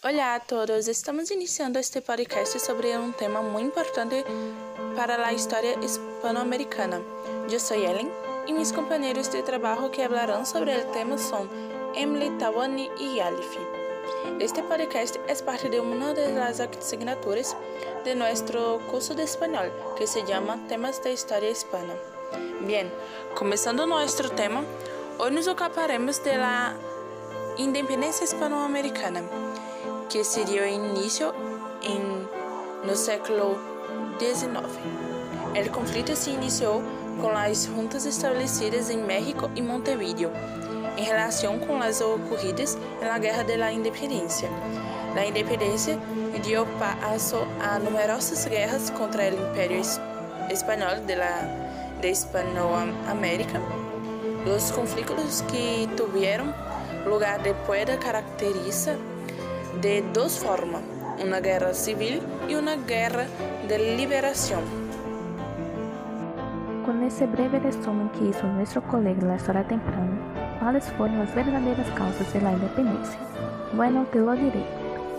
Olá a todos, estamos iniciando este podcast sobre um tema muito importante para a história hispano-americana. Eu sou Ellen e meus companheiros de trabalho que falarão sobre o tema são Emily, Tawane e Yalif. Este podcast é parte de uma das asignaturas de nosso curso de espanhol, que se chama Temas de História Hispana. Bem, começando nosso tema, hoje nos ocuparemos da independência hispano-americana que seria início em, no século XIX. O conflito se iniciou com as juntas estabelecidas em México e Montevideo, em relação com as ocorridas na Guerra da Independência. A independência deu passo a numerosas guerras contra o Império Espanhol de la de Hispanoamérica. Os conflitos que tiveram lugar depois da caracteriza de dos formas, una guerra civil y una guerra de liberación. Con ese breve resumen que hizo nuestro colega en la historia temprana, ¿cuáles fueron las verdaderas causas de la independencia? Bueno, te lo diré.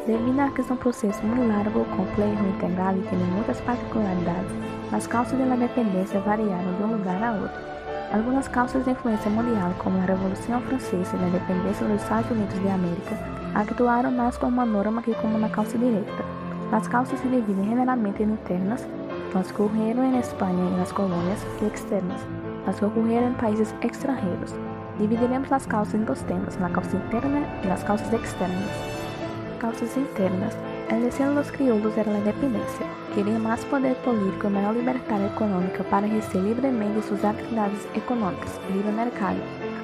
A que es un proceso muy largo, complejo, integral y tiene muchas particularidades, las causas de la independencia variaron de un lugar a otro. Algunas causas de influencia mundial, como la Revolución Francesa y la independencia de los Estados Unidos de América, actuaram mais como uma norma que como uma causa direta. As causas se dividem generalmente em internas, as que ocorreram em Espanha e nas colônias, e externas, as que ocorreram em países extranjeros. Dividiremos as causas em dois temas, a causa interna e as causas externas. Causas internas. Exercendo dos crioulos era a independência. Queriam mais poder político e maior liberdade econômica para exercer livremente suas atividades econômicas, livre mercado,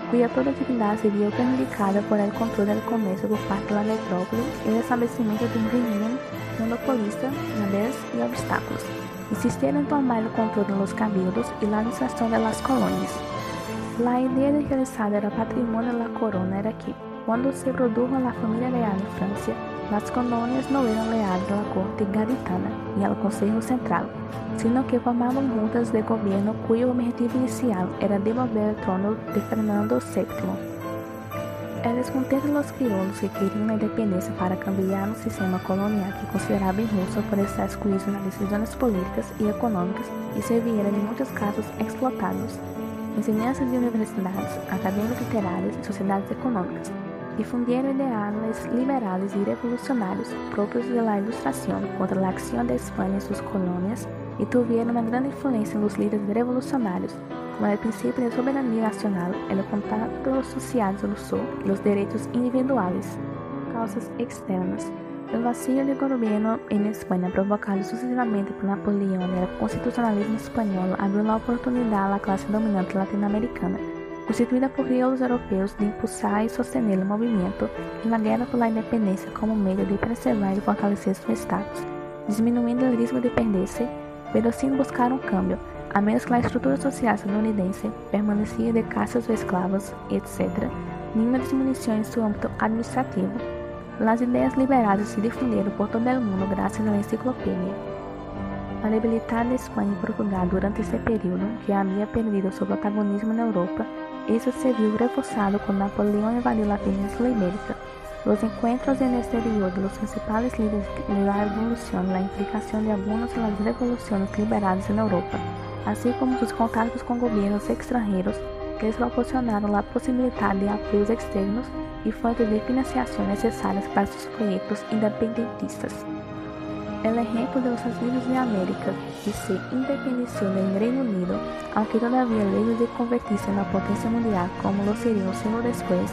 cuja toda atividade seria prejudicada por el controle do comércio por parte da metrópole e o estabelecimento de um regime monopolista, nabés e obstáculos. Insistiram tomar então, o controle dos cabildos e la administração das colônias. A ideia de realizar era patrimônio da corona era que, quando se produjo a família real em França, nas colônias não eram leais à corte gaditana e ao Conselho Central, sino que formavam juntas de governo cujo objetivo inicial era devolver o trono de Fernando VII. Elas é descontente os crioulos que queriam a independência para cambiar um sistema colonial que considerava injusto por estar excluído nas decisões políticas e econômicas e servira, em muitos casos, explotados. Enseñanças de universidades, acadêmicos literários e sociedades econômicas económicas difundieron ideales liberales y revolucionarios propios de la Ilustración contra la acción de España en sus colonias y tuvieron una gran influencia en los líderes revolucionarios, como el principio de soberanía nacional, el contacto sociales del sur y los derechos individuales. Causas externas. El vacío de gobierno en España provocado sucesivamente por Napoleón y el constitucionalismo español abrió la oportunidad a la clase dominante latinoamericana constituída por crioulos europeus de impulsar e sostener o movimento na guerra pela independência como meio de preservar e fortalecer seu status, diminuindo o risco de perder-se, pero sin buscar um câmbio, a menos que a estrutura social estadunidense permanecia de caças ou escravos, etc., nenhuma diminuição em seu âmbito administrativo. As ideias liberais se difundiram por todo o mundo graças à enciclopédia. A debilitada Espanha e Portugal durante esse período, que havia perdido seu protagonismo na Europa, isso se viu reforçado quando Napoleão invadiu a Península Ibérica. Los encuentros en el exterior de los principales líderes de la revolución, la implicación de algunas de las revoluciones liberales en Europa, así como sus contactos con gobiernos extranjeros que les proporcionaron la posibilidad de apoyos externos y fuentes de financiación necesarias para sus proyectos independentistas. El ejemplo de los Estados Unidos de América, que se independizó del Reino Unido, aunque todavía lejos de convertirse en una potencia mundial como lo sería un después,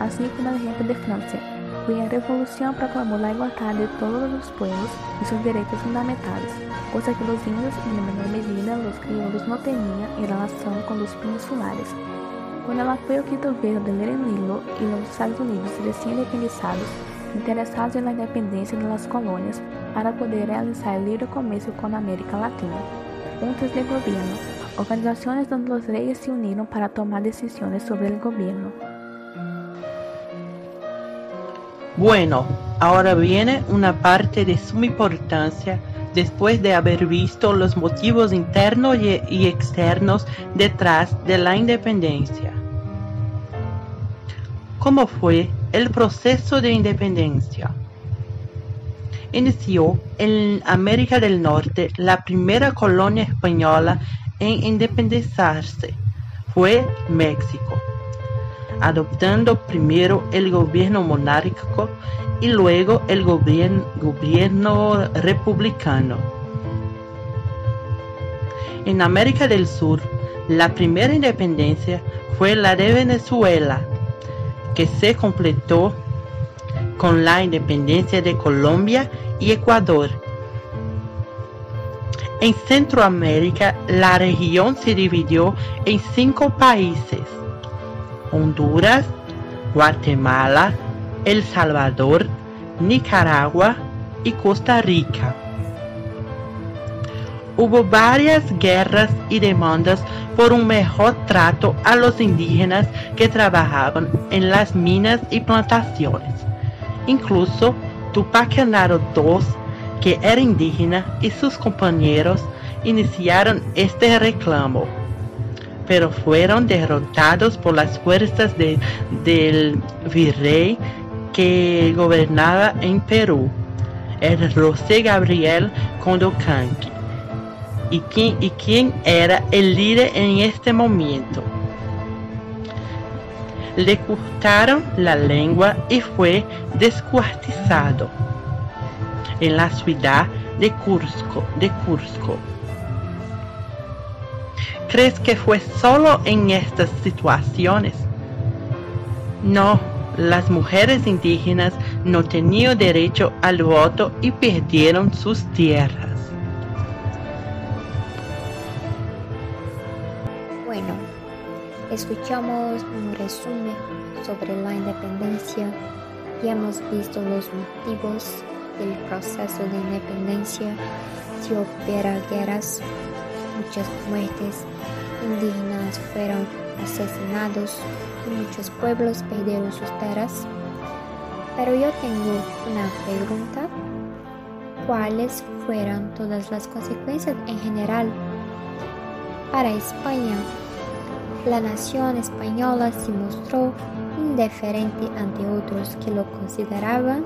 así como el ejemplo de Francia, cuya revolución proclamó la igualdad de todos los pueblos y sus derechos fundamentales, cosa que los indios y en menor medida los criollos no tenían en relación con los peninsulares. Con el apoyo que tuvieron del Reino Unido y los Estados Unidos recién independizados, interessados na independência das colônias para poder realizar o livre comércio com a América Latina. Juntas de governo, organizações onde os reis se uniram para tomar decisões sobre o governo. Bueno, ahora viene una parte de suma importancia después de haber visto los motivos internos y externos detrás de la independencia. ¿Cómo fue el proceso de independencia. inició en América del Norte la primera colonia española en independizarse. Fue México, adoptando primero el gobierno monárquico y luego el gobierno, republicano. En América del Sur, la primera independencia fue la de Venezuela, que se completó con la independencia de Colombia y Ecuador. En Centroamérica, la región se dividió en cinco países. Honduras, Guatemala, El Salvador, Nicaragua y Costa Rica. Hubo varias guerras y demandas por un mejor trato a los indígenas que trabajaban en las minas y plantaciones. Incluso Tupac Amaru II, que era indígena, y sus compañeros iniciaron este reclamo, pero fueron derrotados por las fuerzas del virrey que gobernaba en Perú, el José Gabriel Condocanqui, y quien, y quien era el líder en este momento le cortaron la lengua y fue descuartizado en la ciudad de Cusco. De Cusco. ¿Crees que fue solo en estas situaciones? No, las mujeres indígenas no tenían derecho al voto y perdieron sus tierras. Escuchamos un resumen sobre la independencia y hemos visto los motivos del proceso de independencia, si hubiera guerras, muchas muertes, indígenas fueron asesinados y muchos pueblos perdieron sus tierras. Pero yo tengo una pregunta. ¿Cuáles fueron todas las consecuencias en general para España la nación española se mostró indiferente ante otros que lo consideraban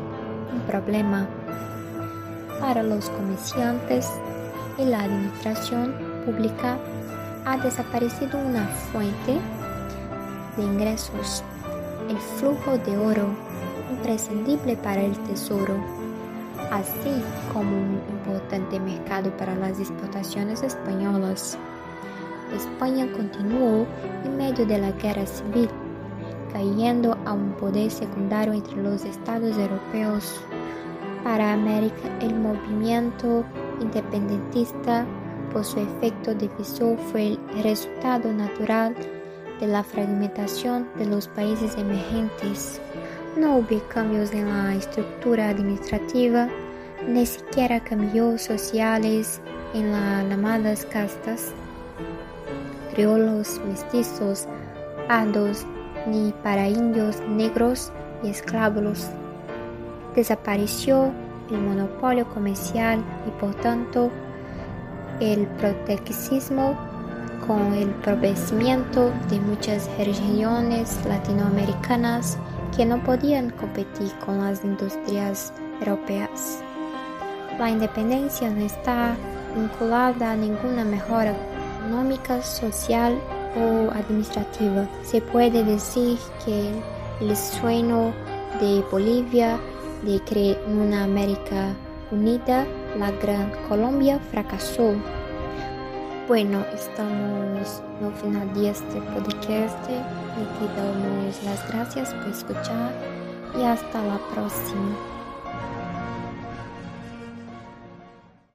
un problema. Para los comerciantes y la administración pública ha desaparecido una fuente de ingresos, el flujo de oro imprescindible para el tesoro, así como un importante mercado para las exportaciones españolas. España continuó en medio de la guerra civil, cayendo a un poder secundario entre los estados europeos. Para América, el movimiento independentista, por su efecto divisor, fue el resultado natural de la fragmentación de los países emergentes. No hubo cambios en la estructura administrativa, ni siquiera cambios sociales en las llamadas castas mestizos, pardos, ni para indios negros y esclavos. Desapareció el monopolio comercial y por tanto el proteccionismo con el empobrecimiento de muchas regiones latinoamericanas que no podían competir con las industrias europeas. La independencia no está vinculada a ninguna mejora económica, social o administrativa. Se puede decir que el sueño de Bolivia de crear una América unida, la Gran Colombia, fracasó. Bueno, estamos al final de este podcast y te damos las gracias por escuchar y hasta la próxima.